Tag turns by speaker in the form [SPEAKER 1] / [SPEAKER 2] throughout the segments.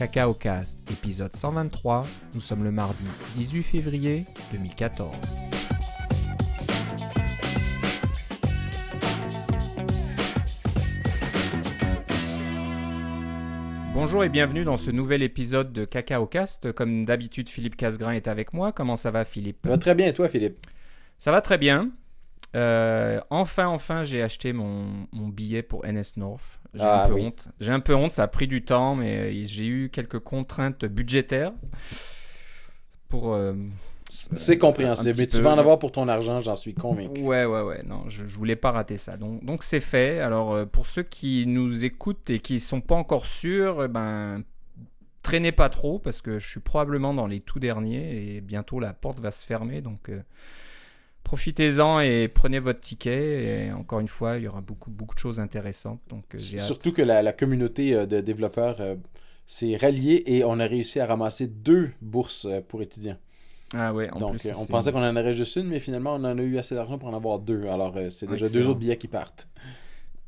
[SPEAKER 1] Cacao Cast, épisode 123. Nous sommes le mardi 18 février 2014. Bonjour et bienvenue dans ce nouvel épisode de Cacao Cast. Comme d'habitude, Philippe Casgrain est avec moi. Comment ça va, Philippe?
[SPEAKER 2] Ça va très bien, et toi, Philippe?
[SPEAKER 1] Ça va très bien. Euh, enfin, enfin, j'ai acheté mon, mon billet pour NS North. J'ai
[SPEAKER 2] Ah,
[SPEAKER 1] un peu
[SPEAKER 2] oui.
[SPEAKER 1] honte. J'ai un peu honte, ça a pris du temps, mais euh, j'ai eu quelques contraintes budgétaires pour. euh,
[SPEAKER 2] C'est
[SPEAKER 1] un
[SPEAKER 2] compréhensible, mais tu
[SPEAKER 1] peu,
[SPEAKER 2] vas en avoir pour ton argent, j'en suis convaincu.
[SPEAKER 1] Ouais, ouais, ouais. Non, je, je voulais pas rater ça. Donc, donc c'est fait. Alors, euh, pour ceux qui nous écoutent et qui sont pas encore sûrs, eh ben, traînez pas trop parce que je suis probablement dans les tout derniers et bientôt la porte va se fermer. Donc, euh, profitez-en et prenez votre ticket. Et encore une fois, il y aura beaucoup, beaucoup de choses intéressantes. Donc, euh.
[SPEAKER 2] Surtout que la, la communauté euh, de développeurs euh, s'est ralliée et on a réussi à ramasser deux bourses pour étudiants.
[SPEAKER 1] Ah ouais, en
[SPEAKER 2] Donc,
[SPEAKER 1] plus,
[SPEAKER 2] on pensait qu'on en aurait juste une, mais finalement, on en a eu assez d'argent pour en avoir deux. Alors, c'est déjà deux autres billets qui partent.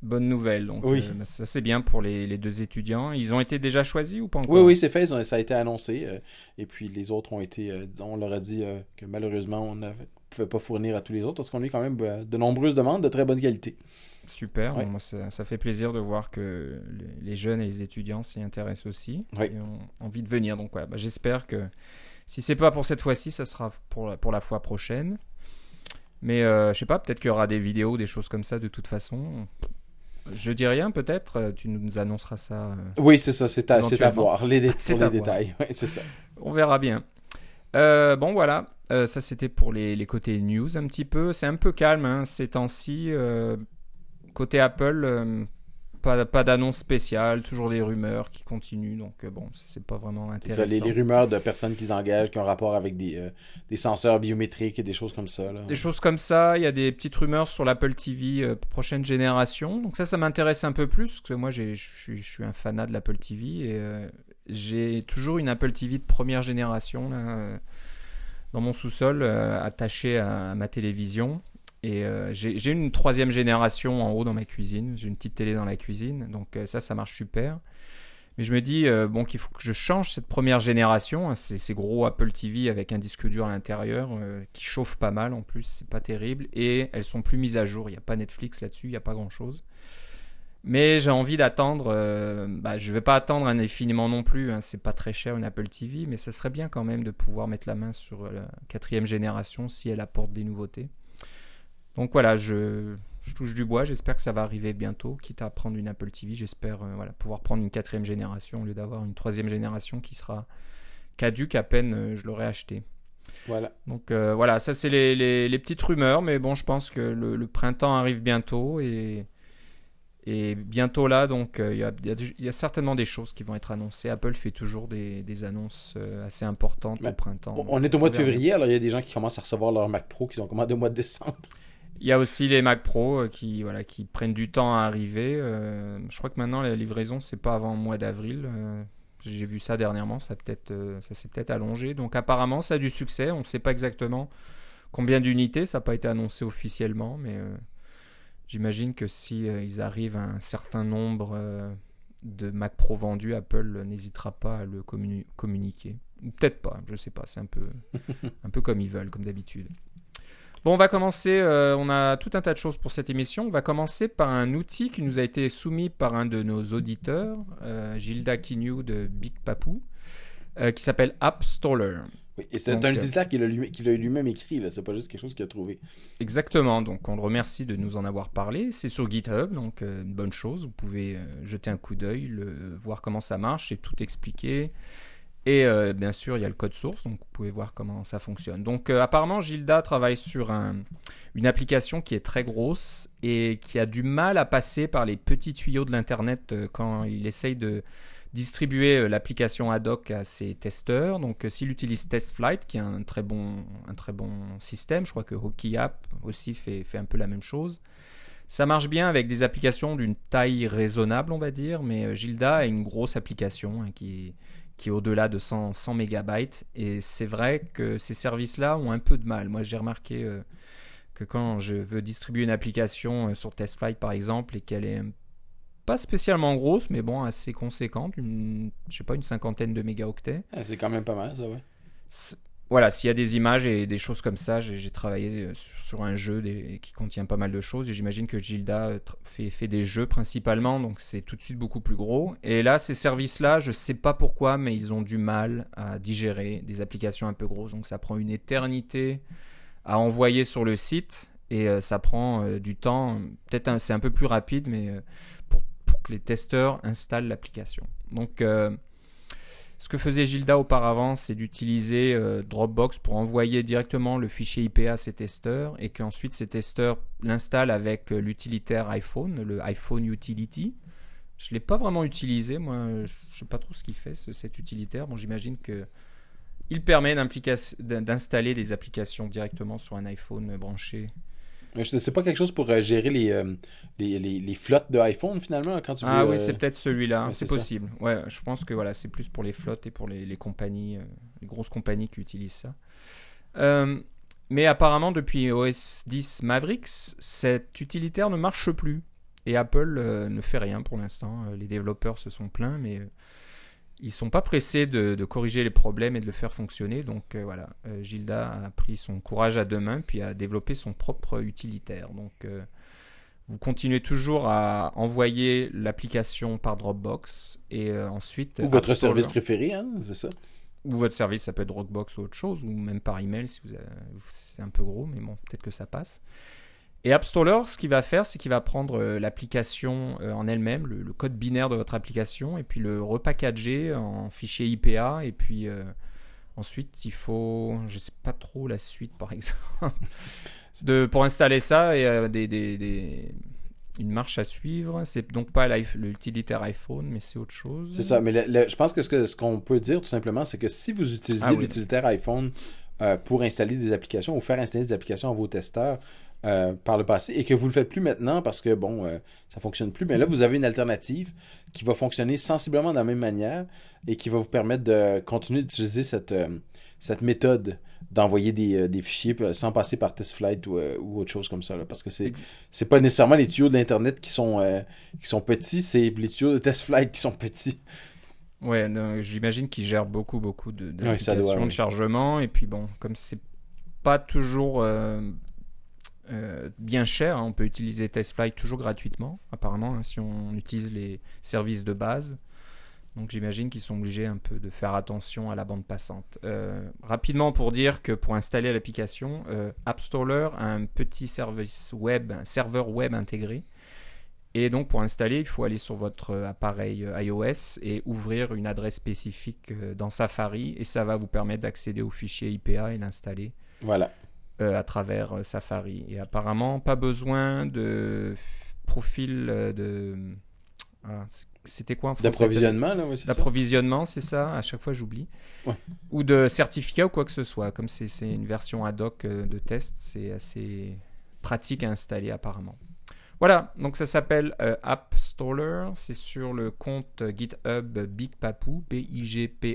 [SPEAKER 1] bonne nouvelle. Donc,
[SPEAKER 2] Oui.
[SPEAKER 1] euh, ça c'est bien pour les, les deux étudiants. Ils ont été déjà choisis ou pas encore?
[SPEAKER 2] Oui, oui, c'est fait, ont- ça a été annoncé. euh, et puis, les autres ont été. euh, on leur a dit que malheureusement, on ne pouvait pas fournir à tous les autres parce qu'on a eu quand même euh, de nombreuses demandes de très bonne qualité.
[SPEAKER 1] Super,
[SPEAKER 2] Ouais.
[SPEAKER 1] bon, moi ça, ça fait plaisir de voir que les, jeunes et les étudiants s'y intéressent aussi
[SPEAKER 2] Ouais.
[SPEAKER 1] et ont envie de venir. Donc ouais, bah, j'espère que si c'est pas pour cette fois-ci, ça sera pour la, pour la fois prochaine. Mais euh, je sais pas, peut-être qu'il y aura des vidéos, des choses comme ça de toute façon. Je dis rien, peut-être. euh, Tu nous annonceras ça. euh,
[SPEAKER 2] Oui, c'est ça, c'est à, à voir. Les, dé-
[SPEAKER 1] C'est
[SPEAKER 2] pour
[SPEAKER 1] à
[SPEAKER 2] les
[SPEAKER 1] voir.
[SPEAKER 2] détails. C'est ça.
[SPEAKER 1] On verra bien. Euh, bon voilà, Euh, ça c'était pour les, les côtés news un petit peu. C'est un peu calme hein, ces temps-ci. Euh, côté Apple, euh, pas, pas d'annonce spéciale, toujours des rumeurs qui continuent. Donc bon, c'est pas vraiment
[SPEAKER 2] C'est ça,
[SPEAKER 1] intéressant.
[SPEAKER 2] les, les rumeurs de personnes qui engagent, qui ont rapport avec des, des senseurs biométriques et des choses comme ça. Là.
[SPEAKER 1] Des choses comme ça, il y a des petites rumeurs sur l'Apple TV prochaine génération. Donc ça, ça m'intéresse un peu plus, parce que moi, je suis, un fanat de l'Apple TV, et j'ai toujours une Apple TV de première génération là, dans mon sous-sol, euh, attachée à, ma télévision. Et euh, j'ai une troisième génération en haut dans ma cuisine. J'ai une petite télé dans la cuisine, donc euh, ça, ça marche super. Mais je me dis bon qu'il faut que je change cette première génération, hein, ces, gros Apple TV avec un disque dur à l'intérieur qui chauffe pas mal en plus, c'est pas terrible et elles sont plus mises à jour. Il n'y a pas Netflix là-dessus, il n'y a pas grand-chose. Mais j'ai envie d'attendre. euh, bah, je vais pas attendre un infiniment non plus. Hein, c'est pas très cher une Apple TV, mais ça serait bien quand même de pouvoir mettre la main sur la quatrième génération si elle apporte des nouveautés. Donc voilà, je, je touche du bois. J'espère que ça va arriver bientôt. Quitte à prendre une Apple TV, j'espère euh, voilà, pouvoir prendre une quatrième génération au lieu d'avoir une troisième génération qui sera caduque à peine euh, je l'aurai acheté.
[SPEAKER 2] Voilà.
[SPEAKER 1] Donc euh, voilà, ça c'est les, les- les petites rumeurs, mais bon, je pense que le, le printemps arrive bientôt et, et bientôt là, donc euh, il y, a, y y certainement des choses qui vont être annoncées. Apple fait toujours des, des annonces euh, assez importantes
[SPEAKER 2] Mais
[SPEAKER 1] au printemps.
[SPEAKER 2] On- est au mois de février, alors il y a des gens qui commencent à recevoir leur Mac Pro qu'ils ont commandé au mois de décembre.
[SPEAKER 1] Il y a aussi les Mac Pro euh, qui, voilà, qui prennent du temps à arriver. Euh, je crois que maintenant la livraison c'est pas avant le mois d'avril. Euh, J'ai vu ça dernièrement, ça, peut-être, euh, ça s'est peut-être allongé. Donc apparemment ça a du succès. On ne sait pas exactement combien d'unités, ça n'a pas été annoncé officiellement, mais euh, j'imagine que si euh, ils arrivent à un certain nombre euh, de Mac Pro vendus, Apple n'hésitera pas à le communi- communiquer. Ou Peut-être pas, je sais pas. C'est un peu, un peu comme ils veulent, comme d'habitude. Bon, on va commencer. euh, on a tout un tas de choses pour cette émission. On va commencer par un outil qui nous a été soumis par un de nos auditeurs, Gilda Quignou de Big Papou, qui s'appelle App Stoller.
[SPEAKER 2] Oui, et c'est un utilitaire qu'il a lui- lui-même écrit, là. c'est pas juste quelque chose qu'il a trouvé.
[SPEAKER 1] Exactement. Donc, on le remercie de nous en avoir parlé. C'est sur GitHub, donc euh, une bonne chose. Vous pouvez euh, jeter un coup d'œil, voir comment ça marche, c'est tout expliqué. Et euh, bien sûr, il y a le code source, donc vous pouvez voir comment ça fonctionne. Donc, euh, apparemment, Gilda travaille sur un- une application qui est très grosse et qui a du mal à passer par les petits tuyaux de l'Internet euh, quand il essaye de distribuer euh, l'application ad hoc à ses testeurs. Donc, euh, s'il utilise TestFlight, qui est un très bon, un très bon système, je crois que Hockey App aussi fait, fait un peu la même chose. Ça marche bien avec des applications d'une taille raisonnable, on va dire, mais euh, Gilda a une grosse application hein, qui, qui est au-delà de 100, 100 mégabytes. Et c'est vrai que ces services-là ont un peu de mal. Moi, j'ai remarqué que quand je veux distribuer une application sur TestFlight, par exemple, et qu'elle est un pas spécialement grosse, mais bon, assez conséquente, une, je sais pas, une cinquantaine de mégaoctets.
[SPEAKER 2] Ah, c'est quand même pas mal, ça, ouais.
[SPEAKER 1] Voilà, s'il y a des images et des choses comme ça, j'ai travaillé euh, sur, sur un jeu des- qui contient pas mal de choses et j'imagine que Gilda euh, fait, fait des jeux principalement, donc c'est tout de suite beaucoup plus gros. Et là, ces services-là, je sais pas pourquoi, mais ils ont du mal à digérer des applications un peu grosses, donc ça prend une éternité à envoyer sur le site et euh, ça prend du temps. Peut-être c'est un peu plus rapide, mais euh, pour, pour que les testeurs installent l'application. Donc euh, ce que faisait Gilda auparavant, c'est d'utiliser euh, Dropbox pour envoyer directement le fichier IP à ses testeurs et qu'ensuite ces testeurs l'installent avec euh, l'utilitaire iPhone, le iPhone Utility. Je ne l'ai pas vraiment utilisé, moi je ne sais pas trop ce qu'il fait ce- cet utilitaire. Bon, j'imagine que il permet d'installer des applications directement sur un iPhone branché.
[SPEAKER 2] C'est pas quelque chose pour euh, gérer les, euh, les, les, les flottes de iPhone, finalement, quand tu veux...
[SPEAKER 1] Ah oui,
[SPEAKER 2] euh,
[SPEAKER 1] c'est peut-être celui-là,
[SPEAKER 2] ouais,
[SPEAKER 1] c'est
[SPEAKER 2] ça.
[SPEAKER 1] possible. Ouais, je pense que voilà, c'est plus pour les flottes et pour les, les compagnies, les grosses compagnies qui utilisent ça. Mais apparemment, depuis OS 10 Mavericks, cet utilitaire ne marche plus. Et Apple ne fait rien pour l'instant. Les développeurs se sont plaints, mais ils sont pas pressés de, de corriger les problèmes et de le faire fonctionner. Donc euh, voilà, euh, Gilda a pris son courage à deux mains, puis a développé son propre utilitaire. Donc euh, vous continuez toujours à envoyer l'application par Dropbox et ensuite
[SPEAKER 2] Ou votre service préféré, hein, c'est ça?
[SPEAKER 1] ou votre service, ça peut être Dropbox ou autre chose, ou même par email si vous avez- c'est un peu gros, mais bon, peut-être que ça passe. Et AppStorer, ce qu'il va faire, c'est qu'il va prendre euh, l'application euh, en elle-même, le, le code binaire de votre application, et puis le repackager en fichier IPA, et puis euh, ensuite il faut, je sais pas trop la suite par exemple, de, pour installer ça et euh, des, des- des- une marche à suivre. C'est donc pas l'utilitaire iPhone, mais c'est autre chose.
[SPEAKER 2] C'est ça, mais le- le- je pense que ce qu'on peut dire tout simplement, c'est que si vous utilisez
[SPEAKER 1] Ah oui.
[SPEAKER 2] l'utilitaire iPhone euh, pour installer des applications ou faire installer des applications à vos testeurs euh, par le passé et que vous le faites plus maintenant parce que bon, euh, ça fonctionne plus, mais là vous avez une alternative qui va fonctionner sensiblement de la même manière et qui va vous permettre de continuer d'utiliser cette, euh, cette méthode d'envoyer des, des fichiers sans passer par TestFlight ou, ou autre chose comme ça. là, parce que c'est c'est pas nécessairement les tuyaux de l'Internet qui sont, qui sont petits, c'est les tuyaux de TestFlight qui sont petits.
[SPEAKER 1] Ouais, j'imagine qu'ils gèrent beaucoup, beaucoup de,
[SPEAKER 2] doit, oui.
[SPEAKER 1] de chargement. Et puis bon, comme c'est pas toujours euh, bien cher, hein, on peut utiliser TestFlight toujours gratuitement, apparemment, hein, si on utilise les services de base. Donc j'imagine qu'ils sont obligés un peu de faire attention à la bande passante. Euh, rapidement pour dire que pour installer l'application, euh, AppStorer a un petit service web, serveur web intégré. Et donc pour installer, il faut aller sur votre appareil euh, iOS et ouvrir une adresse spécifique dans Safari et ça va vous permettre d'accéder au fichier IPA et l'installer
[SPEAKER 2] Voilà.
[SPEAKER 1] Euh, à travers euh, Safari. Et apparemment, pas besoin de profil euh, de... Ah, C'était quoi en français?
[SPEAKER 2] D'approvisionnement, là, ouais, c'est ça.
[SPEAKER 1] D'approvisionnement, c'est ça À chaque fois, j'oublie.
[SPEAKER 2] Ouais.
[SPEAKER 1] Ou de certificat ou quoi que ce soit. Comme c'est c'est une version ad hoc de test, c'est assez pratique à installer apparemment. Voilà, donc ça s'appelle euh, AppStoller. C'est sur le compte GitHub Big Papou, B-I-G-P-A-P-O-O.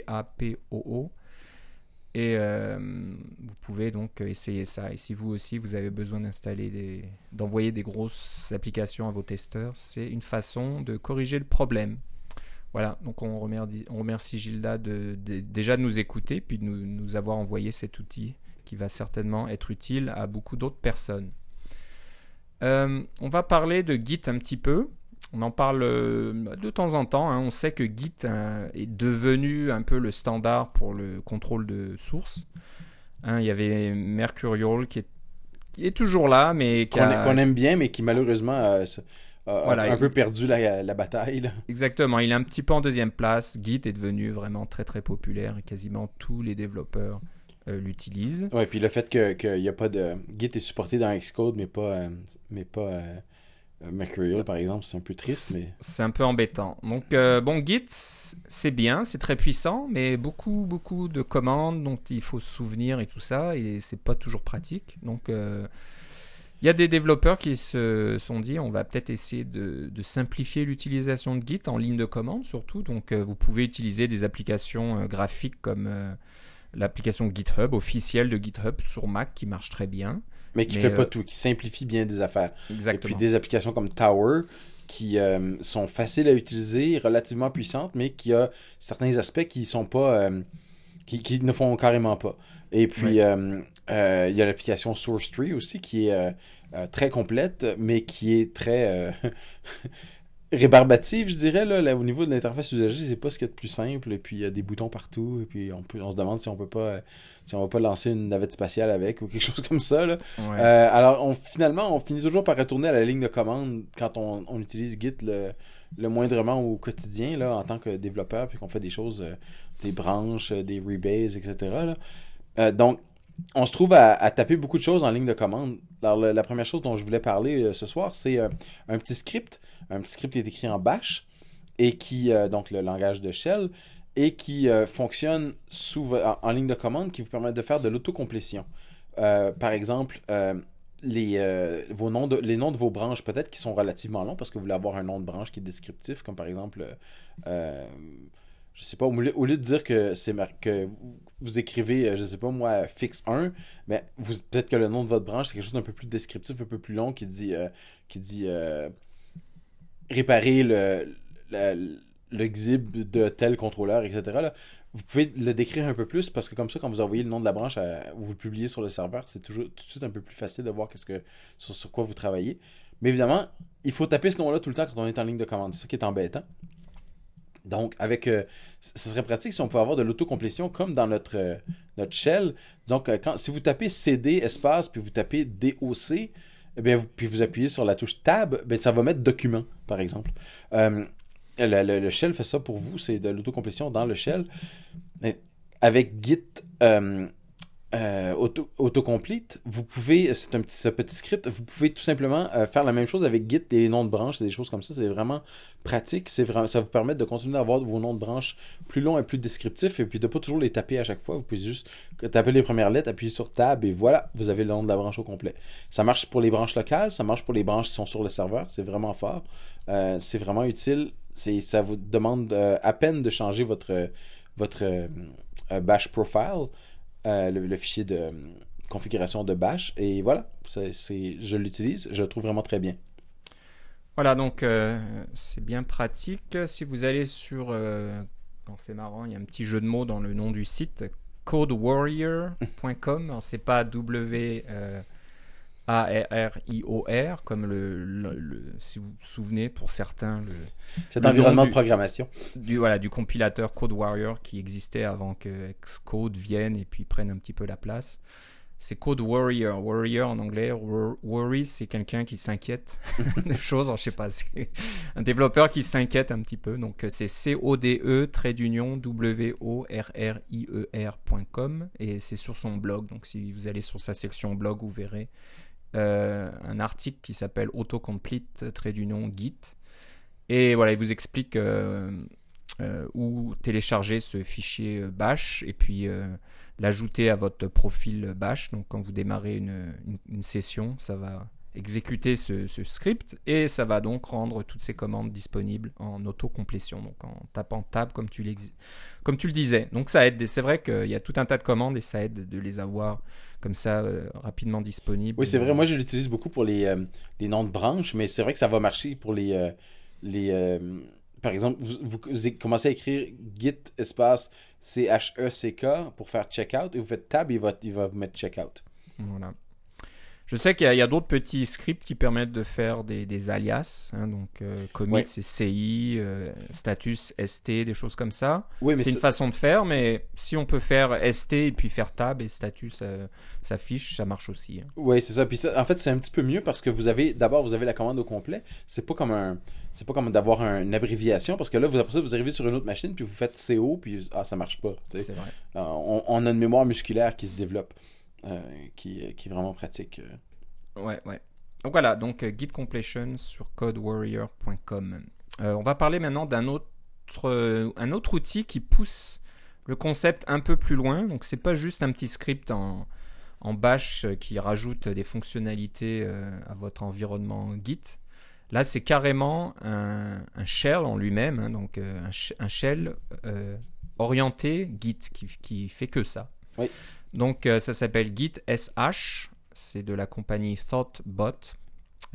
[SPEAKER 1] Et euh, vous pouvez donc essayer ça. Et si vous aussi vous avez besoin d'installer des, d'envoyer des grosses applications à vos testeurs, c'est une façon de corriger le problème. Voilà, donc on remercie, Gilda de, déjà de nous écouter, puis de nous, nous avoir envoyé cet outil qui va certainement être utile à beaucoup d'autres personnes. Euh, on va parler de Git un petit peu. On en parle euh, de temps en temps. hein. On sait que Git euh, est devenu un peu le standard pour le contrôle de source. Hein, il y avait Mercurial qui est, qui est toujours là, mais
[SPEAKER 2] Qu'on
[SPEAKER 1] a-
[SPEAKER 2] aime bien, mais qui malheureusement euh, a, a
[SPEAKER 1] Voilà,
[SPEAKER 2] un
[SPEAKER 1] il-
[SPEAKER 2] peu perdu la, la bataille. là.
[SPEAKER 1] Exactement, il est un petit peu en deuxième place. Git est devenu vraiment très très populaire et quasiment tous les développeurs euh, l'utilisent.
[SPEAKER 2] Ouais, puis le fait que qu'il y a pas de Git est supporté dans Xcode, mais pas euh, mais pas euh, Mercurial par exemple, c'est un peu triste, mais
[SPEAKER 1] C'est un peu embêtant. Donc euh, bon, Git, c'est bien, c'est très puissant, mais beaucoup beaucoup de commandes dont il faut se souvenir et tout ça, et c'est pas toujours pratique. Donc euh, il y a des développeurs qui se sont dit on va peut-être essayer de, de simplifier l'utilisation de Git en ligne de commande surtout. Donc euh, vous pouvez utiliser des applications euh, graphiques comme euh, l'application GitHub officielle de GitHub sur Mac qui marche très bien.
[SPEAKER 2] Mais qui
[SPEAKER 1] Mais,
[SPEAKER 2] fait pas
[SPEAKER 1] euh,
[SPEAKER 2] tout, qui simplifie bien des affaires.
[SPEAKER 1] Exactement.
[SPEAKER 2] Et puis des applications comme Tower qui euh, sont faciles à utiliser, relativement puissantes, mais qui a certains aspects qui sont pas euh, qui, qui ne font carrément pas. Et puis
[SPEAKER 1] Oui.
[SPEAKER 2] il y a l'application Source Tree aussi qui est très complète, mais qui est très rébarbative, je dirais là, Là, au niveau de l'interface usagée, c'est pas ce qu'il y a de plus simple. Et puis il y a des boutons partout, et puis on peut, on se demande si on peut pas si on va pas lancer une navette spatiale avec ou quelque chose comme ça là.
[SPEAKER 1] Ouais.
[SPEAKER 2] Euh, alors, on, finalement, on finit toujours par retourner à la ligne de commande quand on, on utilise Git le, le moindrement au quotidien, là, en tant que développeur, puis qu'on fait des choses, euh, des branches, euh, des rebases, etc. là. Euh, donc, on se trouve à, taper beaucoup de choses en ligne de commande. Alors, la première chose dont je voulais parler euh, ce soir, c'est euh, un petit script. Un petit script qui est écrit en Bash, et qui, euh, donc le langage de Shell, et qui fonctionne sous, en, ligne de commande, qui vous permet de faire de l'autocomplétion. Par exemple, les, noms de, vos branches, peut-être qui sont relativement longs, parce que vous voulez avoir un nom de branche qui est descriptif, comme par exemple, je sais pas, au lieu, au lieu de dire que c'est que vous- écrivez, euh, je sais pas moi, fixe 1, mais vous peut-être que le nom de votre branche, c'est quelque chose d'un peu plus descriptif, un peu plus long, qui dit, euh, qui dit euh, réparer le, le, le de tel contrôleur, etc. là. Vous pouvez le décrire un peu plus parce que comme ça, quand vous envoyez le nom de la branche, vous le publiez sur le serveur, c'est toujours tout de suite un peu plus facile de voir qu'est-ce que, sur, sur quoi vous travaillez. Mais évidemment, il faut taper ce nom-là tout le temps quand on est en ligne de commande. C'est ça qui est embêtant. Donc, avec, euh, ce serait pratique si on pouvait avoir de l'autocomplétion comme dans notre, euh, notre shell. Donc, euh, quand, si vous tapez CD espace puis vous tapez DOC, eh bien, puis vous appuyez sur la touche Tab, ben, ça va mettre document, par exemple. Le, le- shell fait ça pour vous, c'est de l'autocomplétion dans le shell. Avec Git euh, euh, auto, autocomplete, vous pouvez, c'est un petit, ce petit script, vous pouvez tout simplement euh, faire la même chose avec Git les noms de branches, des choses comme ça. C'est vraiment pratique. Vraiment, ça vous permet de continuer à avoir vos noms de branches plus longs et plus descriptifs et puis de pas toujours les taper à chaque fois. Vous pouvez juste taper les premières lettres, appuyer sur Tab et voilà, vous avez le nom de la branche au complet. Ça marche pour les branches locales, ça marche pour les branches qui sont sur le serveur. C'est vraiment fort. Euh, c'est vraiment utile. Ça vous demande euh, à peine de changer votre, votre euh, euh, bash profile, euh, le, fichier de euh, configuration de bash. Et voilà, c'est, je l'utilise, je le trouve vraiment très bien.
[SPEAKER 1] Voilà, donc euh, c'est bien pratique. Si vous allez sur... c'est marrant, il y a un petit jeu de mots dans le nom du site, codewarrior.com. C'est pas W... A-R-R-I-O-R, comme le, le- le- si vous vous souvenez, pour certains, le,
[SPEAKER 2] Cet environnement de programmation.
[SPEAKER 1] du, voilà, du compilateur Code Warrior qui existait avant que Xcode vienne et puis prenne un petit peu la place. C'est Code Warrior. Warrior en anglais. Wor- Worry, c'est quelqu'un qui s'inquiète de choses. Alors, je sais pas, c'est un développeur qui s'inquiète un petit peu. Donc, euh, c'est C-O-D-E, trait d'union, W-O-R-R-I-E-R.com. Et c'est sur son blog. Donc, si vous allez sur sa section blog, vous verrez euh, un article qui s'appelle Autocomplete, trait d'union, Git. Et voilà, il vous explique euh, euh, où télécharger ce fichier bash et puis l'ajouter à votre profil bash. Donc quand vous démarrez une, session, ça va exécuter ce, script et ça va donc rendre toutes ces commandes disponibles en autocomplétion, donc en tapant tab comme tu, comme tu le disais. Donc ça aide, c'est vrai qu'il y a tout un tas de commandes et ça aide de les avoir comme ça euh, rapidement disponibles.
[SPEAKER 2] Oui, c'est vrai. Moi, je l'utilise beaucoup pour les, euh, les noms de branches, mais c'est vrai que ça va marcher pour les. euh, les par exemple, vous, vous- vous commencez à écrire git espace C-H-E-C-K pour faire checkout et vous faites tab, il va, il va vous mettre checkout.
[SPEAKER 1] Voilà. Je sais qu'il y a, d'autres petits scripts qui permettent de faire des, des alias. hein, donc, euh, commit,
[SPEAKER 2] Ouais.
[SPEAKER 1] c'est CI, euh, status ST, des choses comme ça.
[SPEAKER 2] Oui, mais
[SPEAKER 1] C'est une façon de faire, mais si on peut faire ST et puis faire tab et status euh, s'affiche, ça marche aussi. hein.
[SPEAKER 2] Oui, c'est ça. Puis ça, en fait, c'est un petit peu mieux parce que vous avez d'abord vous avez la commande au complet. C'est pas comme un c'est pas comme d'avoir un- une abréviation parce que là vous après ça vous arrivez sur une autre machine puis vous faites CO puis ah ça marche pas.
[SPEAKER 1] vrai.
[SPEAKER 2] Euh, on, on a une mémoire musculaire qui se développe qui, qui est vraiment pratique. euh.
[SPEAKER 1] Ouais, ouais. Donc voilà, donc euh, Git completion sur codewarrior.com. Euh, on va parler maintenant d'un autre, euh, un autre outil qui pousse le concept un peu plus loin. Donc c'est pas juste un petit script en, en bash euh, qui rajoute des fonctionnalités euh, à votre environnement Git. Là, c'est carrément un, un shell en lui-même, hein, donc euh, un, sh- un shell euh, orienté Git qui, qui fait que ça.
[SPEAKER 2] Oui.
[SPEAKER 1] Donc euh, ça s'appelle Git SH C'est de la compagnie ThoughtBot.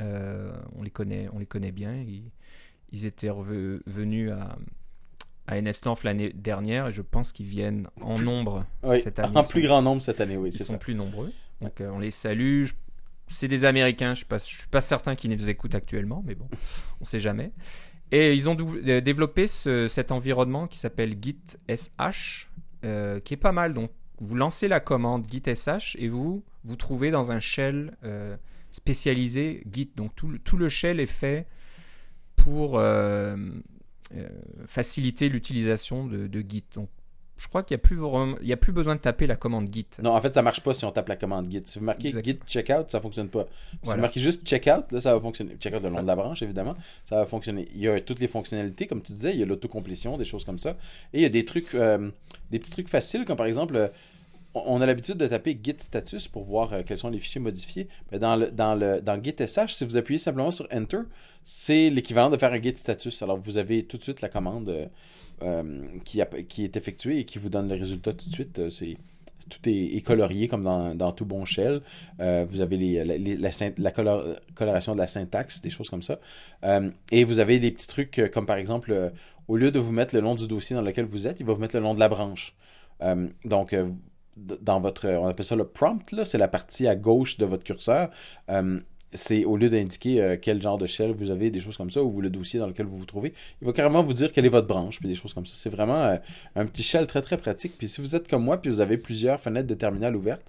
[SPEAKER 1] Euh, on, les connaît, on les connaît bien. Ils, ils étaient revenus à, à l'année dernière et je pense qu'ils viennent en nombre cette année.
[SPEAKER 2] En plus grand nombre cette année, oui.
[SPEAKER 1] Ils sont plus nombreux. Donc euh, on les salue. C'est des Américains, je ne suis pas certain qu'ils nous écoutent actuellement, mais bon, on ne sait jamais. Et ils ont développé cet environnement qui s'appelle Git SH, euh, qui est pas mal. Donc vous lancez la commande Git SH et vous vous trouvez dans un shell spécialisé Git. Donc tout, le shell est fait pour euh, faciliter l'utilisation de, Git. Je crois qu'il n'y a, plus il a plus besoin de taper la commande Git.
[SPEAKER 2] Non, en fait, ça marche pas si on tape la commande Git. Si vous marquez Git checkout, ça fonctionne pas. Si vous marquez juste checkout, là, ça va fonctionner. Checkout le nom de la branche, évidemment, ça va fonctionner. Il y a toutes les fonctionnalités, comme tu disais, il y a l'autocomplétion, des choses comme ça. Et il y a des trucs, euh, des petits trucs faciles, comme par exemple, euh, on a l'habitude de taper git status pour voir quels sont les fichiers modifiés. Mais dans, le, dans, le, dans git sh, si vous appuyez simplement sur enter, c'est l'équivalent de faire un git status. Alors vous avez tout de suite la commande euh, euh, qui, est effectuée et qui vous donne le résultat tout de suite. Euh, tout est, colorié comme dans, tout bon shell. vous avez la, coloration de la syntaxe, des choses comme ça. et vous avez des petits trucs comme par exemple, au lieu de vous mettre le nom du dossier dans lequel vous êtes, il va vous mettre le nom de la branche. donc, dans votre, on appelle ça le prompt, c'est la partie à gauche de votre curseur c'est au lieu d'indiquer euh, quel genre de shell vous avez, des choses comme ça, ou le dossier dans lequel vous vous trouvez, il va carrément vous dire quelle est votre branche, puis des choses comme ça. C'est vraiment euh, un petit shell très très pratique. Puis si vous êtes comme moi, puis vous avez plusieurs fenêtres de terminal ouvertes,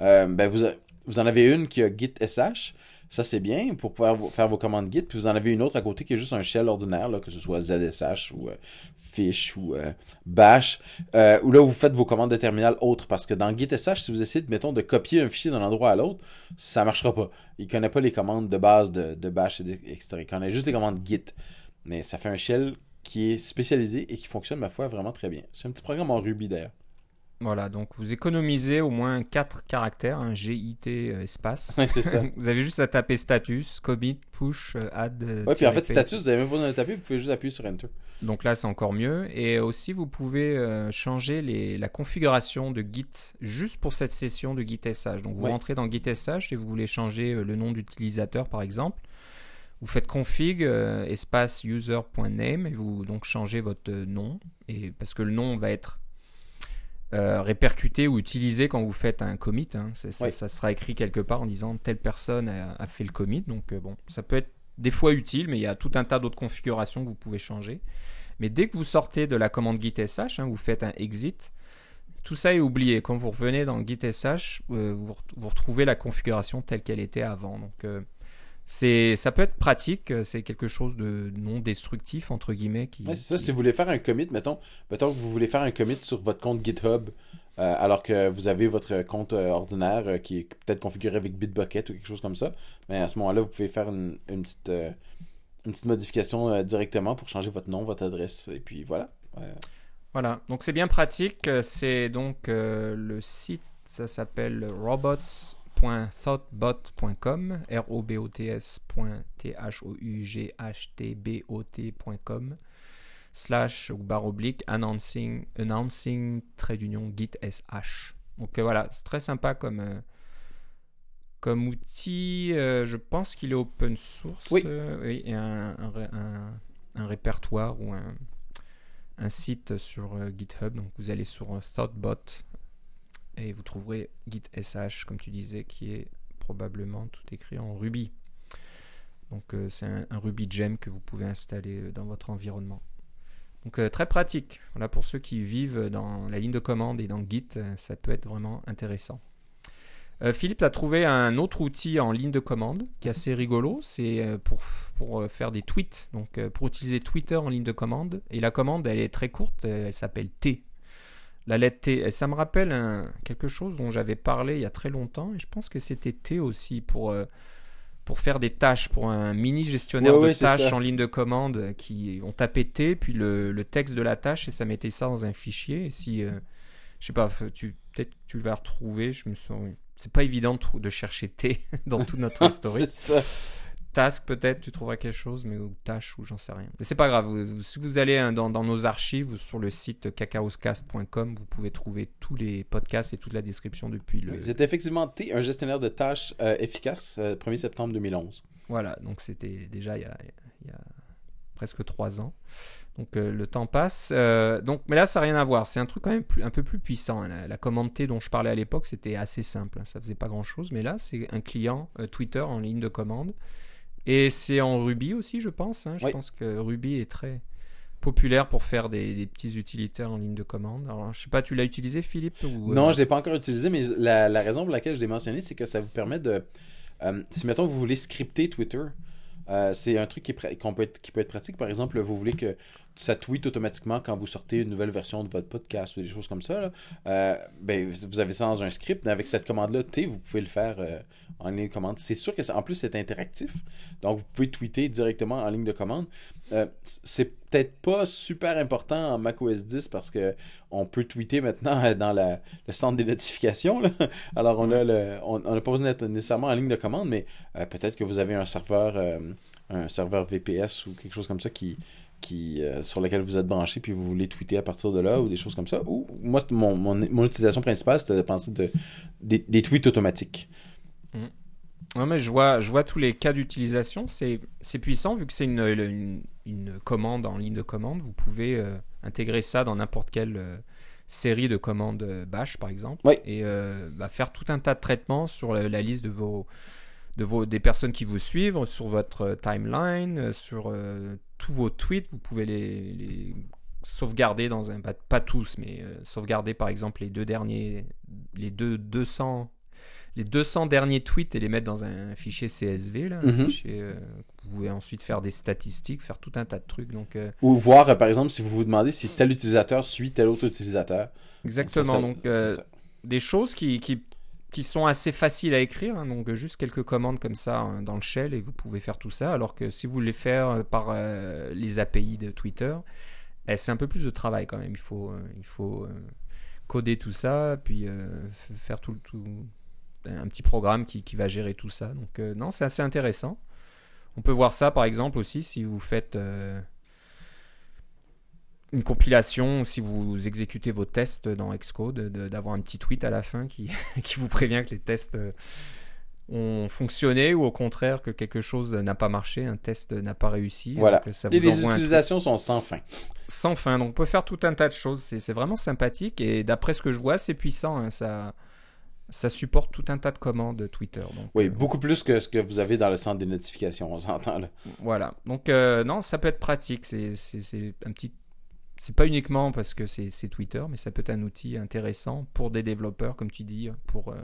[SPEAKER 2] euh, ben vous, vous en avez une qui a git sh, ça, c'est bien pour pouvoir faire vos commandes Git. Puis vous en avez une autre à côté qui est juste un shell ordinaire, là, que ce soit ZSH ou Fish ou Bash, euh, où là, vous faites vos commandes de terminal autres. Parce que dans GitSH, si vous essayez, mettons, de copier un fichier d'un endroit à l'autre, ça ne marchera pas. Il ne connaît pas les commandes de base de, de Bash, etc. Il connaît juste les commandes Git. Mais ça fait un shell qui est spécialisé et qui fonctionne, ma foi, vraiment très bien. C'est un petit programme en Ruby, d'ailleurs.
[SPEAKER 1] Voilà, donc vous économisez au moins 4 caractères, un GIT euh, espace.
[SPEAKER 2] c'est ça.
[SPEAKER 1] vous avez juste à taper status, commit, push, euh, add.
[SPEAKER 2] Euh, ouais, puis en fait, status, vous n'avez même pas besoin de taper, vous pouvez juste appuyer sur Enter.
[SPEAKER 1] Donc là, c'est encore mieux. Et aussi, vous pouvez changer les, la configuration de Git juste pour cette session de Git SH. Donc vous rentrez dans Git SH et vous voulez changer le nom d'utilisateur, par exemple. Vous faites config espace user.name et vous donc changez votre nom. Et parce que le nom va être euh, répercuter ou utiliser quand vous faites un commit. Hein. Ça sera écrit quelque part en disant telle personne a, fait le commit. Donc euh, bon, ça peut être des fois utile, mais il y a tout un tas d'autres configurations que vous pouvez changer. Mais dès que vous sortez de la commande git sh, hein, vous faites un exit, tout ça est oublié. Quand vous revenez dans git sh, euh, vous, vous, retrouvez la configuration telle qu'elle était avant. Donc c'est ça peut être pratique, euh, c'est quelque chose de non destructif entre guillemets qui.
[SPEAKER 2] c'est ça. Si vous voulez faire un commit, mettons, mettons que vous voulez faire un commit sur votre compte GitHub, euh, alors que vous avez votre compte euh, ordinaire qui est peut-être configuré avec Bitbucket ou quelque chose comme ça, mais à ce moment-là, vous pouvez faire une, petite une petite modification directement pour changer votre nom, votre adresse, et puis voilà.
[SPEAKER 1] Voilà, donc c'est bien pratique. C'est donc le site, ça s'appelle Robots .thoughtbot.com, r o b o t s.t-h-o-u-g-h-t-b-o-t.com, slash ou barre oblique announcing, announcing trait d'union git sh. Donc euh, voilà, c'est très sympa comme, euh, comme outil. Euh, je pense qu'il est open source.
[SPEAKER 2] Oui.
[SPEAKER 1] oui un, un, répertoire ou un, un site sur GitHub. Donc vous allez sur Thoughtbot et vous trouverez Git SH, comme tu disais, qui est probablement tout écrit en Ruby. Donc euh, c'est un, Ruby gem que vous pouvez installer euh, dans votre environnement. Donc euh, très pratique. Voilà pour ceux qui vivent dans la ligne de commande et dans Git, ça peut être vraiment intéressant. Philippe a trouvé un autre outil en ligne de commande qui est assez rigolo. C'est pour, pour faire des tweets. Donc pour utiliser Twitter en ligne de commande. Et la commande, elle est très courte. Elle s'appelle T la lettre T. Et ça me rappelle quelque chose dont j'avais parlé il y a très longtemps, et je pense que c'était T aussi pour, euh, pour faire des tâches, pour un mini gestionnaire de tâches en ligne de commande qui ont tapé T, puis le, texte de la tâche, et ça mettait ça dans un fichier. Et si, euh, je sais pas, tu, peut-être tu vas retrouver, je me sens. C'est pas évident de, chercher T dans toute notre historique. Task peut-être, tu trouveras quelque chose, mais ou tâche ou j'en sais rien. Mais c'est pas grave. Vous- si vous allez hein, dans, dans nos archives ou sur le site cacaoscast.com, vous pouvez trouver tous les podcasts et toute la description depuis le.
[SPEAKER 2] C'est effectivement T, un gestionnaire de tâches euh, efficace, euh, 1er septembre 2011.
[SPEAKER 1] Voilà, donc c'était déjà il y a, il y a presque trois ans. Donc euh, le temps passe. Euh, donc, mais là, ça n'a rien à voir. C'est un truc quand même plus- un peu plus puissant. hein. La, la commande T dont je parlais à l'époque, c'était assez simple. hein. Ça faisait pas grand-chose. Mais là, c'est un client euh, Twitter en ligne de commande. Et c'est en Ruby aussi, je pense. hein. Je
[SPEAKER 2] Oui.
[SPEAKER 1] pense que Ruby est très populaire pour faire des, des petits utilitaires en ligne de commande. Alors, je sais pas, tu l'as utilisé, Philippe ou, euh,
[SPEAKER 2] Non, je ne l'ai pas encore utilisé, mais la, la raison pour laquelle je l'ai mentionné, c'est que ça vous permet de. euh, si, mettons, vous voulez scripter Twitter, euh, c'est un truc qui, est peut être, qui peut être pratique. Par exemple, vous voulez que ça tweet automatiquement quand vous sortez une nouvelle version de votre podcast ou des choses comme ça. là. Euh, ben, vous avez ça dans un script. mais Avec cette commande-là, T, vous pouvez le faire euh, en ligne de commande. C'est sûr que ça, en plus, c'est interactif. Donc, vous pouvez tweeter directement en ligne de commande. Euh, c'est peut-être pas super important en macOS 10 parce que on peut tweeter maintenant dans le centre des notifications. Alors, on a le, on n'a pas besoin d'être nécessairement en ligne de commande, mais euh, peut-être que vous avez un serveur, euh, un serveur VPS ou quelque chose comme ça qui, qui, sur lequel vous êtes branché puis vous voulez tweeter à partir de là ou des choses comme ça. Ou moi, mon, mon, utilisation principale, c'était de penser de, des tweets automatiques.
[SPEAKER 1] Ouais, mais je vois, je vois tous les cas d'utilisation. C'est puissant vu que c'est une, une, une commande en ligne de commande. Vous pouvez euh, intégrer ça dans n'importe quelle euh, série de commandes euh, bash, par exemple,
[SPEAKER 2] Oui.
[SPEAKER 1] et euh, bah, faire tout un tas de traitements sur la, la liste de vos, de vos des personnes qui vous suivent, sur votre timeline, sur tous vos tweets. Vous pouvez les, les sauvegarder dans un pas, pas tous, mais sauvegarder par exemple les deux derniers, les deux 200 les 200 derniers tweets et les mettre dans un fichier CSV. Là, un
[SPEAKER 2] Mhm.
[SPEAKER 1] fichier, euh, vous pouvez ensuite faire des statistiques, faire tout un tas de trucs. Donc, euh,
[SPEAKER 2] Ou voir, euh, par exemple, si vous vous demandez si tel utilisateur suit tel autre utilisateur.
[SPEAKER 1] exactement.
[SPEAKER 2] Ça,
[SPEAKER 1] donc, euh, des choses qui, qui, qui sont assez faciles à écrire. hein, donc, juste quelques commandes comme ça hein, dans le shell et vous pouvez faire tout ça. Alors que si vous voulez faire par les API de Twitter, eh, c'est un peu plus de travail quand même. Il faut, il faut coder tout ça, puis faire tout, tout un petit programme qui, qui va gérer tout ça. Donc euh, non, c'est assez intéressant. On peut voir ça par exemple aussi si vous faites euh, une compilation, si vous exécutez vos tests dans Xcode, de- d'avoir un petit tweet à la fin qui, qui vous prévient que les tests euh, ont fonctionné ou au contraire que quelque chose n'a pas marché, un test n'a pas réussi.
[SPEAKER 2] Voilà.
[SPEAKER 1] Ça
[SPEAKER 2] Et les utilisations sont sans fin.
[SPEAKER 1] sans fin. Donc on peut faire tout un tas de choses. C'est c'est vraiment sympathique et d'après ce que je vois, c'est puissant. hein. Ça, ça supporte tout un tas de commandes Twitter. Donc,
[SPEAKER 2] Oui,
[SPEAKER 1] euh,
[SPEAKER 2] beaucoup plus que ce que vous avez dans le centre des notifications, on s'entend là.
[SPEAKER 1] Voilà. Donc euh, non, ça peut être pratique. C'est un petit. C'est pas uniquement parce que c'est Twitter, mais ça peut être un outil intéressant pour des développeurs, comme tu dis, pour euh,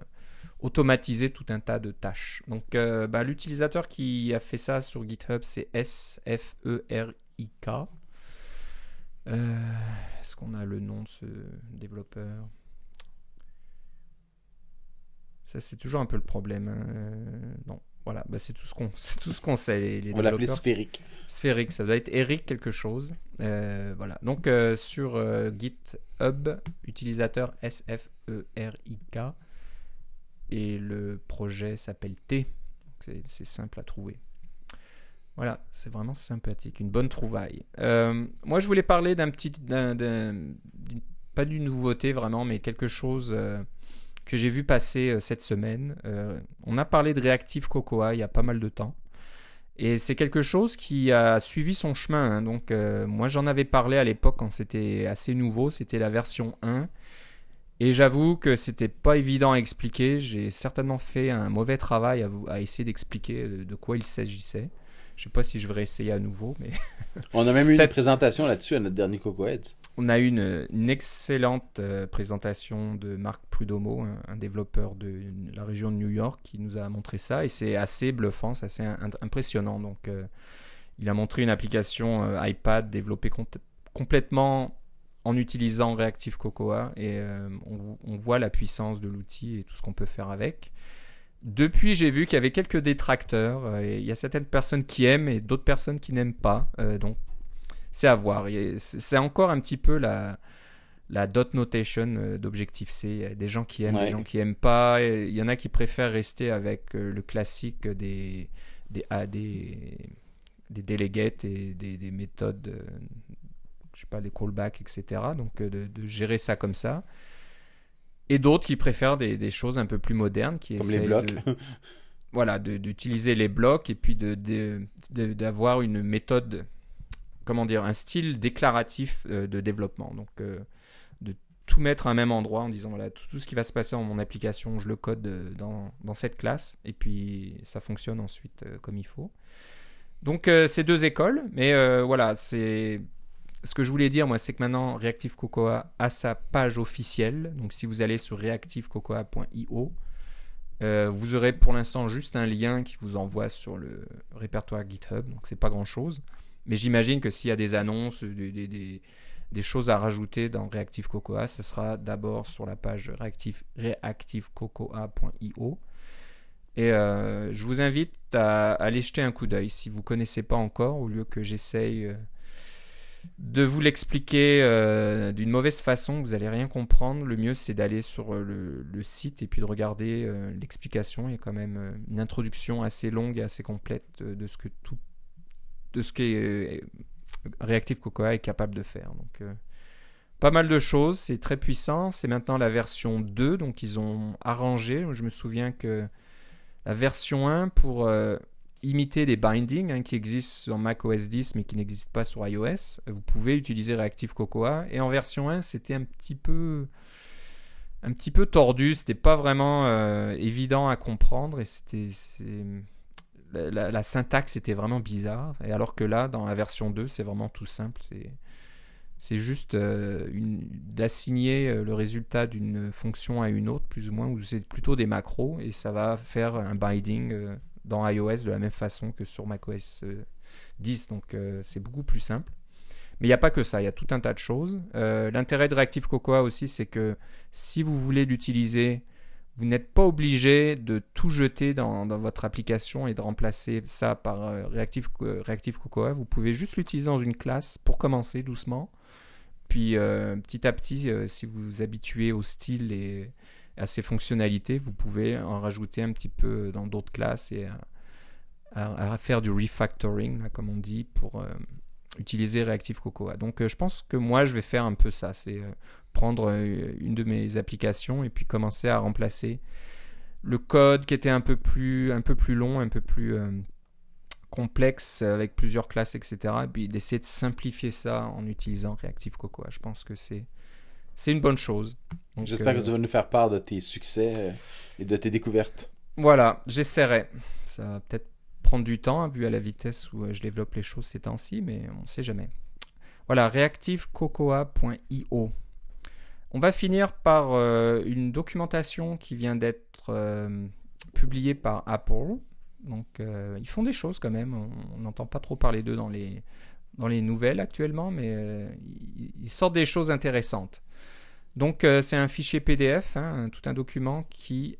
[SPEAKER 1] automatiser tout un tas de tâches. Donc bah, l'utilisateur qui a fait ça sur GitHub, c'est S-F-E-R-I-K. Est-ce qu'on a le nom de ce développeur? Ça, c'est toujours un peu le problème. hein. Euh, non, voilà, bah, c'est tout ce qu'on c'est tout ce qu'on sait. Les, les
[SPEAKER 2] On l'appeler sphérique.
[SPEAKER 1] sphérique, ça doit être Eric quelque chose. Euh, voilà. Donc euh, sur euh, GitHub, utilisateur S-F-E-R-I-K. Et le projet s'appelle T. C'est simple à trouver. Voilà, c'est vraiment sympathique, une bonne trouvaille. Moi, je voulais parler d'un petit, d'une- pas d'une nouveauté vraiment, mais quelque chose que j'ai vu passer euh, cette semaine. Euh, on a parlé de Reactive Cocoa il y a pas mal de temps. Et c'est quelque chose qui a suivi son chemin. hein. Donc, euh, moi, j'en avais parlé à l'époque quand c'était assez nouveau. C'était la version 1. Et j'avoue que c'était pas évident à expliquer. J'ai certainement fait un mauvais travail à, vous- à essayer d'expliquer de, quoi il s'agissait. Je sais pas si je vais essayer à nouveau, mais
[SPEAKER 2] On a même eu une présentation là-dessus à notre dernier Coco Heads.
[SPEAKER 1] On a eu une, excellente euh, présentation de Marc Prudomo, un, développeur de la région de New York, qui nous a montré ça. Et c'est assez bluffant, c'est assez impressionnant. Donc, euh, il a montré une application euh, iPad développée com- complètement en utilisant Reactive Cocoa. Et on, voit la puissance de l'outil et tout ce qu'on peut faire avec. Depuis, j'ai vu qu'il y avait quelques détracteurs. il y a certaines personnes qui aiment et d'autres personnes qui n'aiment pas. Donc, c'est à voir. C'est encore un petit peu la, la dot notation euh, d'Objective-C. Il y a des gens qui aiment,
[SPEAKER 2] Ouais.
[SPEAKER 1] des gens qui aiment pas. Et Il y en a qui préfèrent rester avec euh, le classique des, des, ah, des, des delegates et des, des méthodes, euh, je sais pas, des callbacks, etc. Donc de, de gérer ça comme ça. Et d'autres qui préfèrent des, des choses un peu plus modernes, qui
[SPEAKER 2] Comme les blocs.
[SPEAKER 1] de- voilà, d'utiliser les blocs et puis de- d'avoir une méthode, comment dire, un style déclaratif euh, de développement. Donc, euh, de tout mettre à un même endroit en disant, voilà, tout, ce qui va se passer dans mon application, je le code euh, dans, cette classe et puis ça fonctionne ensuite comme il faut. Donc, c'est deux écoles, mais voilà, c'est. Ce que je voulais dire, moi, c'est que maintenant, Reactive Cocoa a sa page officielle. Donc, si vous allez sur reactivecocoa.io, vous aurez pour l'instant juste un lien qui vous envoie sur le répertoire GitHub, donc c'est pas grand chose. Mais j'imagine que s'il y a des annonces, des, choses à rajouter dans Reactive Cocoa, ce sera d'abord sur la page reactive, reactivecocoa.io. Et euh, je vous invite à, aller jeter un coup d'œil si vous connaissez pas encore, au lieu que j'essaye euh, de vous l'expliquer euh, d'une mauvaise façon, vous allez rien comprendre. Le mieux, c'est d'aller sur le, site et puis de regarder l'explication. Il y a quand même une introduction assez longue et assez complète de ce que tout, de ce que euh, Reactive Cocoa est capable de faire. Donc, euh, pas mal de choses. C'est très puissant. C'est maintenant la version 2, donc ils ont arrangé. Je me souviens que la version 1 pour euh, imiter les bindings hein, qui existent sur Mac OS 10 mais qui n'existent pas sur iOS. Vous pouvez utiliser Reactive Cocoa et en version 1 c'était un petit peu un petit peu tordu, c'était pas vraiment euh, évident à comprendre et c'était la, syntaxe était vraiment bizarre et alors que là dans la version 2 c'est vraiment tout simple, c'est juste euh, d'assigner euh, le résultat d'une fonction à une autre, plus ou moins, ou c'est plutôt des macros, et ça va faire un binding euh, dans iOS de la même façon que sur macOS euh, 10. Donc c'est beaucoup plus simple. Mais il n'y a pas que ça, il y a tout un tas de choses. L'intérêt de Reactive Cocoa aussi, c'est que si vous voulez l'utiliser, vous n'êtes pas obligé de tout jeter dans, votre application et de remplacer ça par euh, Reactive, Co- Reactive Cocoa. Vous pouvez juste l'utiliser dans une classe pour commencer doucement. Puis euh, petit à petit, euh, si vous vous habituez au style et à ses fonctionnalités, vous pouvez en rajouter un petit peu dans d'autres classes et faire du refactoring, comme on dit, pour euh, utiliser Reactive Cocoa. Donc euh, je pense que moi, je vais faire un peu ça. C'est euh, prendre euh, une de mes applications et puis commencer à remplacer le code qui était un peu plus, un peu plus long, un peu plus euh, complexe avec plusieurs classes, etc. Et puis d'essayer de simplifier ça en utilisant Reactive Cocoa. Je pense que c'est c'est une bonne chose.
[SPEAKER 2] J'espère
[SPEAKER 1] euh,
[SPEAKER 2] que tu vas nous faire part de tes succès et de tes découvertes.
[SPEAKER 1] Voilà, j'essaierai. Ça va peut-être prendre du temps, hein, vu à la vitesse où euh, je développe les choses ces temps-ci, mais on ne sait jamais. Voilà, reactivecocoa.io. On va finir par euh, une documentation qui vient d'être euh, publiée par Apple. Donc, ils font des choses quand même. On n'entend pas trop parler d'eux dans les, dans les nouvelles actuellement, mais ils, sortent des choses intéressantes. Donc, c'est un fichier PDF, hein, tout un document qui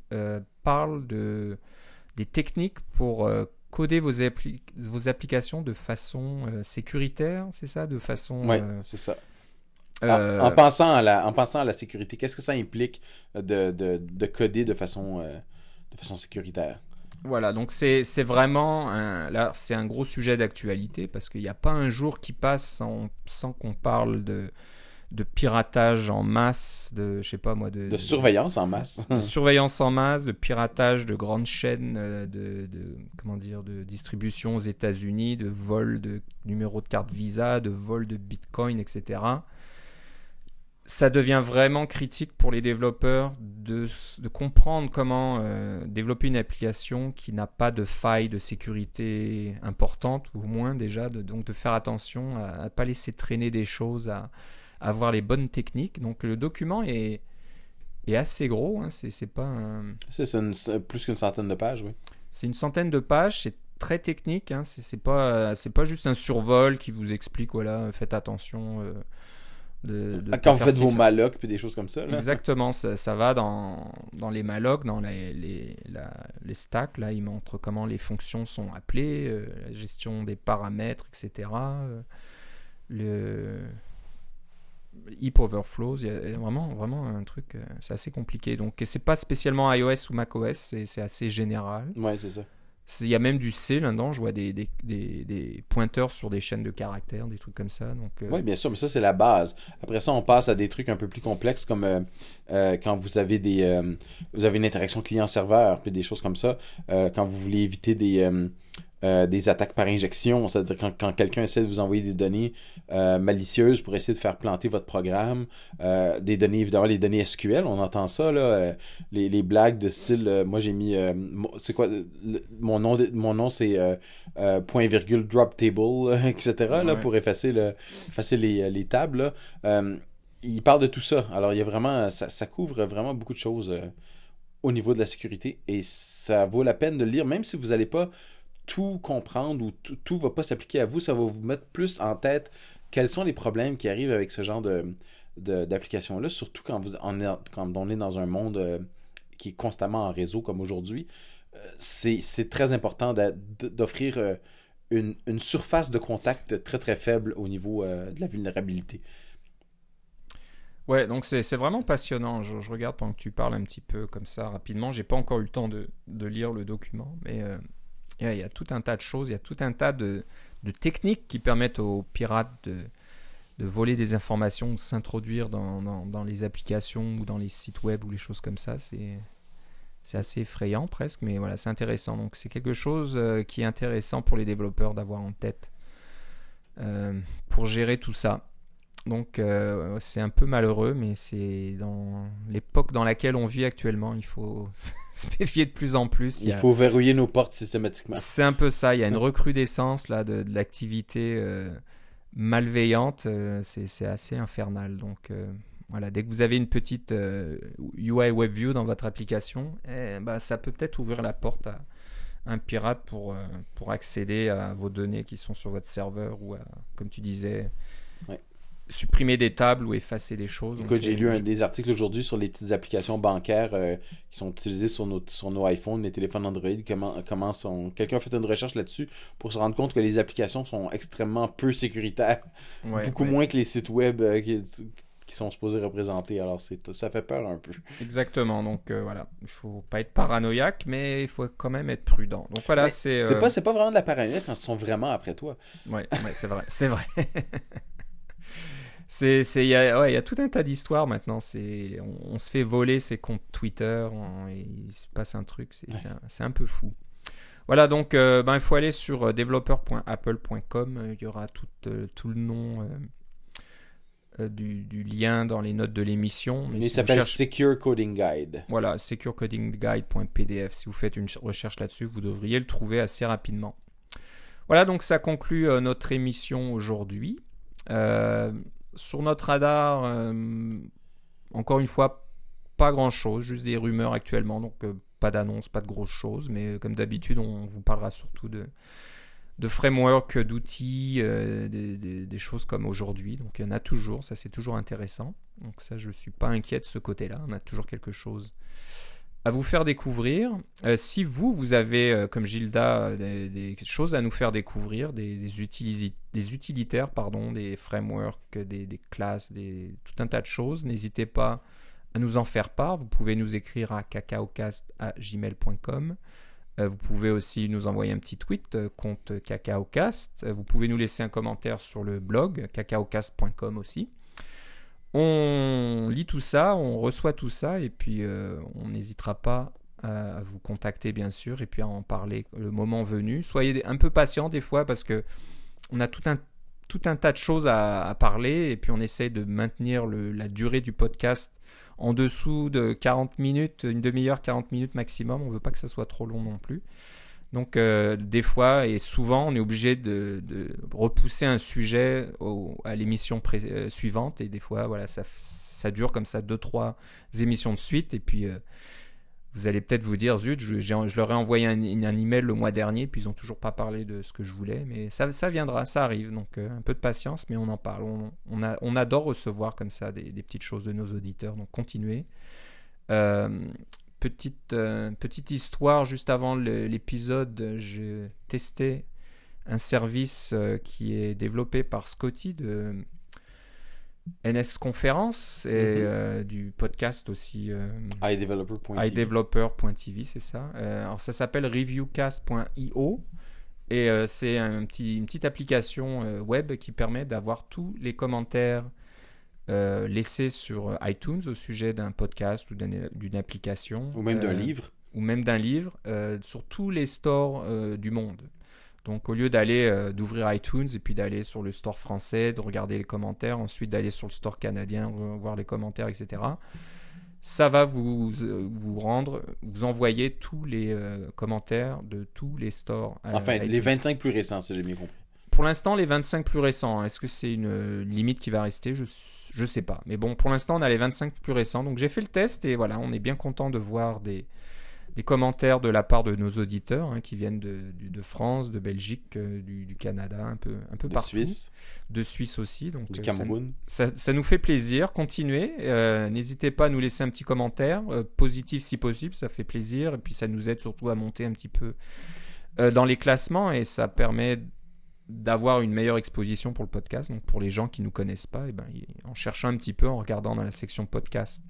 [SPEAKER 1] parle de, des techniques pour coder vos, appli- vos applications de façon euh, sécuritaire, c'est ça? De façon.
[SPEAKER 2] Ouais,
[SPEAKER 1] euh,
[SPEAKER 2] c'est ça. En-
[SPEAKER 1] euh,
[SPEAKER 2] En, pensant à la, en pensant à la sécurité, qu'est-ce que ça implique de, de, de coder de façon, de façon sécuritaire?
[SPEAKER 1] Voilà, donc c'est c'est vraiment un, là c'est un gros sujet d'actualité parce qu'il n'y a pas un jour qui passe sans, sans qu'on parle de, de piratage en masse, de je sais pas moi de,
[SPEAKER 2] De surveillance en masse.
[SPEAKER 1] de surveillance en masse, de piratage de grandes chaînes euh, de, de- comment dire de distribution aux États-Unis, de vol de numéros de carte Visa, de vol de Bitcoin, etc. Ça devient vraiment critique pour les développeurs de, comprendre comment euh, développer une application qui n'a pas de faille de sécurité importante, ou au moins déjà, de, donc de faire attention à ne pas laisser traîner des choses, à avoir les bonnes techniques. Donc le document est, est assez gros, hein, c'est pas un-
[SPEAKER 2] C'est plus qu'une centaine de pages, oui.
[SPEAKER 1] c'est une centaine de pages, c'est très technique, hein, c'est pas, pas juste un survol qui vous explique, voilà, faites attention. euh, de, de
[SPEAKER 2] Quand vous faites vos mallocs et des choses comme ça. là.
[SPEAKER 1] Exactement, ça, ça va dans, dans les mallocs, dans les, les, la- les stacks. Là, ils montrent comment les fonctions sont appelées, euh, la gestion des paramètres, etc. euh, le heap overflows, il y a vraiment, vraiment un truc, euh, c'est assez compliqué. Donc, c'est pas spécialement iOS ou macOS, c'est assez général.
[SPEAKER 2] Ouais, c'est ça.
[SPEAKER 1] Il y a même du C là-dedans, je vois des, des, des, pointeurs sur des chaînes de caractères, des trucs comme ça. Donc, euh,
[SPEAKER 2] Oui, bien sûr, mais ça c'est la base. Après ça, on passe à des trucs un peu plus complexes comme euh, euh, quand vous avez des vous avez une interaction client-serveur, puis des choses comme ça. quand vous voulez éviter des euh, des attaques par injection, c'est-à-dire quand, quand quelqu'un essaie de vous envoyer des données euh, malicieuses pour essayer de faire planter votre programme, euh, des données, évidemment, les données SQL, on entend ça, là, les, les, blagues de style, moi j'ai mis, c'est quoi, mon nom, mon nom c'est point virgule drop table, etc., là, pour effacer, le, effacer les, les tables. il parle de tout ça, alors il y a vraiment, ça, ça couvre vraiment beaucoup de choses au niveau de la sécurité et ça vaut la peine de le lire, même si vous n'allez pas tout comprendre ou tout ne va pas s'appliquer à vous, ça va vous mettre plus en tête quels sont les problèmes qui arrivent avec ce genre d'application-là, surtout quand, vous, est, quand on est dans un monde euh, qui est constamment en réseau comme aujourd'hui. Euh, c'est, très important d'offrir euh, une, surface de contact très très faible au niveau de la vulnérabilité.
[SPEAKER 1] Ouais, donc c'est, vraiment passionnant. Je, regarde pendant que tu parles un petit peu comme ça rapidement. J'ai pas encore eu le temps de, de lire le document, mais il y a tout un tas de choses, il y a tout un tas de, techniques qui permettent aux pirates de, voler des informations, de s'introduire dans, les applications ou dans les sites web ou les choses comme ça. C'est, assez effrayant presque, mais voilà, c'est intéressant. Donc c'est quelque chose euh, qui est intéressant pour les développeurs d'avoir en tête euh, pour gérer tout ça. Donc euh, c'est un peu malheureux, mais c'est dans l'époque dans laquelle on vit actuellement. Il faut se méfier de plus en plus.
[SPEAKER 2] Il, faut verrouiller nos portes systématiquement.
[SPEAKER 1] C'est un peu ça. Il y a une recrudescence là de, l'activité euh, malveillante. Euh, c'est assez infernal. Donc voilà, dès que vous avez une petite UI WebView dans votre application, eh, bah, ça peut peut-être ouvrir la porte à un pirate pour, pour accéder à vos données qui sont sur votre serveur ou comme tu disais, supprimer des tables ou effacer des choses.
[SPEAKER 2] Écoute, j'ai lu un, des articles aujourd'hui sur les petites applications bancaires euh, qui sont utilisées sur nos, sur nos iPhones, les téléphones Android. Comment, comment sont... Quelqu'un a fait une recherche là-dessus pour se rendre compte que les applications sont extrêmement peu sécuritaires. beaucoup moins que les sites web euh, qui, sont supposés représenter. Alors, c'est ça fait peur un peu.
[SPEAKER 1] Exactement. Donc, euh, voilà. Il faut pas être paranoïaque, mais il faut quand même être prudent. Donc, voilà, c'est...
[SPEAKER 2] C'est pas, pas vraiment de la paranoïa quand ils sont vraiment après toi.
[SPEAKER 1] Oui, ouais, c'est vrai. C'est vrai. c'est il y a ouais, y a tout un tas d'histoires maintenant. C'est on, se fait voler ses comptes Twitter il se passe un truc c'est un, peu fou. Voilà donc euh, ben il faut aller sur euh, developer.apple.com il y aura tout, euh, tout le nom du, du, lien dans les notes de l'émission.
[SPEAKER 2] Mais, il s'appelle Secure Coding Guide.
[SPEAKER 1] Voilà securecodingguide.pdf si vous faites une recherche là-dessus vous devriez le trouver assez rapidement. Voilà donc ça conclut notre émission aujourd'hui. Euh, sur notre radar, euh, encore une fois, pas grand chose, juste des rumeurs actuellement, donc euh, pas d'annonce, pas de grosses choses, mais comme d'habitude, on vous parlera surtout de, de framework, d'outils, des, des, choses comme aujourd'hui. Donc il y en a toujours, ça c'est toujours intéressant. Donc ça, je ne suis pas inquiet de ce côté-là, on a toujours quelque chose à vous faire découvrir. Euh, si vous, vous avez, euh, comme Gilda, des, choses à nous faire découvrir, des, utilitaires, pardon, des frameworks, des, classes, tout un tas de choses, n'hésitez pas à nous en faire part. Vous pouvez nous écrire à cacaocast.gmail.com. Euh, vous pouvez aussi nous envoyer un petit tweet, compte cacaocast. vous pouvez nous laisser un commentaire sur le blog cacaocast.com aussi. On lit tout ça, on reçoit tout ça et puis euh, on n'hésitera pas à, vous contacter bien sûr et puis à en parler le moment venu. Soyez un peu patient des fois parce que on a tout un, tas de choses à, parler et puis on essaie de maintenir la durée du podcast en dessous de 40 minutes, une demi-heure, 40 minutes maximum. On veut pas que ça soit trop long non plus. Donc euh, des fois et souvent on est obligé de, repousser un sujet à l'émission euh, suivante. Et des fois voilà ça, dure comme ça deux trois émissions de suite. Et puis euh, vous allez peut-être vous dire zut je, leur ai envoyé un, email le mois dernier puis ils ont toujours pas parlé de ce que je voulais. Mais ça, viendra ça arrive. Donc un peu de patience mais on en parle. On, adore recevoir comme ça des, petites choses de nos auditeurs. Donc continuez petite, euh, petite histoire, juste avant l'épisode, j'ai testé un service euh, qui est développé par Scotty de, NS Conférence et
[SPEAKER 2] Mhm.
[SPEAKER 1] euh, du podcast aussi euh,
[SPEAKER 2] iDeveloper.tv.
[SPEAKER 1] c'est ça. Euh, alors ça s'appelle reviewcast.io et euh, c'est un petit, une petite application euh, web qui permet d'avoir tous les commentaires euh, laissés sur iTunes au sujet d'un podcast ou d'un- d'une application.
[SPEAKER 2] Ou même d'un
[SPEAKER 1] euh,
[SPEAKER 2] livre.
[SPEAKER 1] ou même d'un livre euh, sur tous les stores euh, du monde. Donc au lieu d'aller euh, d'ouvrir iTunes et puis d'aller sur le store français, de regarder les commentaires, ensuite d'aller sur le store canadien, voir les commentaires, etc. Ça va vous, euh, vous rendre, vous envoyer tous les euh, commentaires de tous les stores. euh,
[SPEAKER 2] Enfin, les
[SPEAKER 1] iTunes.
[SPEAKER 2] 25 plus récents, si j'ai bien compris.
[SPEAKER 1] Pour l'instant, les 25 plus récents, hein. est-ce que c'est une, limite qui va rester? Je ne sais pas. Mais bon, pour l'instant, on a les 25 plus récents. Donc j'ai fait le test et voilà, on est bien content de voir des, des commentaires de la part de nos auditeurs hein, qui viennent de, France, de Belgique, euh, du, du Canada, un peu, un peu
[SPEAKER 2] De
[SPEAKER 1] partout.
[SPEAKER 2] Suisse,
[SPEAKER 1] De Suisse aussi. Donc,
[SPEAKER 2] du
[SPEAKER 1] euh, ça-
[SPEAKER 2] Cameroun.
[SPEAKER 1] ça, ça nous fait plaisir. Continuez. Euh, N'hésitez pas à nous laisser un petit commentaire, positif si possible, ça fait plaisir. Et puis ça nous aide surtout à monter un petit peu dans les classements et ça permet d'avoir une meilleure exposition pour le podcast. Donc pour les gens qui ne nous connaissent pas, eh ben, en cherchant un petit peu, en regardant dans la section podcast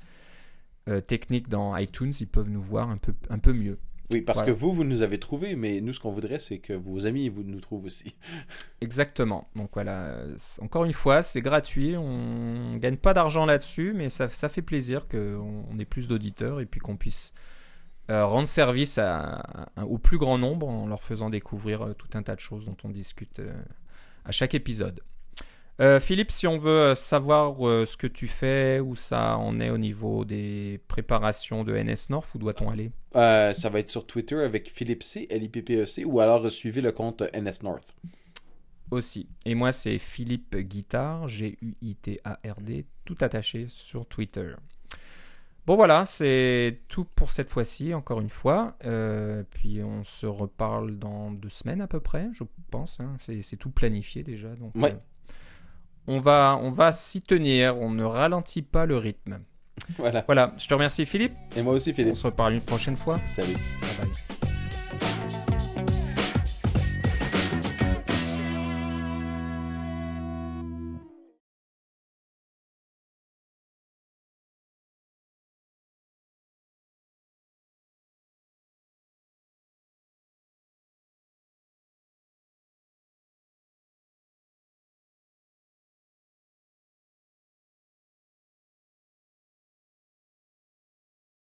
[SPEAKER 1] euh, technique dans iTunes, ils peuvent nous voir un peu, un peu mieux.
[SPEAKER 2] Oui, parce
[SPEAKER 1] Voilà.
[SPEAKER 2] que vous, vous nous avez trouvés, mais nous, ce qu'on voudrait, c'est que vos amis vous nous trouvent aussi.
[SPEAKER 1] Exactement. Donc voilà, encore une fois, c'est gratuit, on ne gagne pas d'argent là-dessus, mais ça, ça fait plaisir qu'on on ait plus d'auditeurs et puis qu'on puisse euh, rendre service à, à- au plus grand nombre en leur faisant découvrir euh, tout un tas de choses dont on discute euh, à chaque épisode. Euh, Philippe, si on veut savoir euh, ce que tu fais, où ça en est au niveau des préparations de NS North, où doit-on aller?
[SPEAKER 2] Euh, ça va être sur Twitter avec Philippe C, L-I-P-P-E-C, ou alors suivez le compte NS North.
[SPEAKER 1] aussi. Et moi, c'est Philippe Guitard, G-U-I-T-A-R-D, tout attaché sur Twitter. Bon voilà, c'est tout pour cette fois-ci, encore une fois. Euh, puis on se reparle dans deux semaines à peu près, je pense. hein. C'est tout planifié déjà. Donc,
[SPEAKER 2] Ouais.
[SPEAKER 1] euh, on va, on va s'y tenir, on ne ralentit pas le rythme.
[SPEAKER 2] Voilà.
[SPEAKER 1] Voilà, je te remercie Philippe.
[SPEAKER 2] Et moi aussi,
[SPEAKER 1] On
[SPEAKER 2] Philippe.
[SPEAKER 1] se reparle une prochaine fois.
[SPEAKER 2] Salut.
[SPEAKER 1] Bye bye.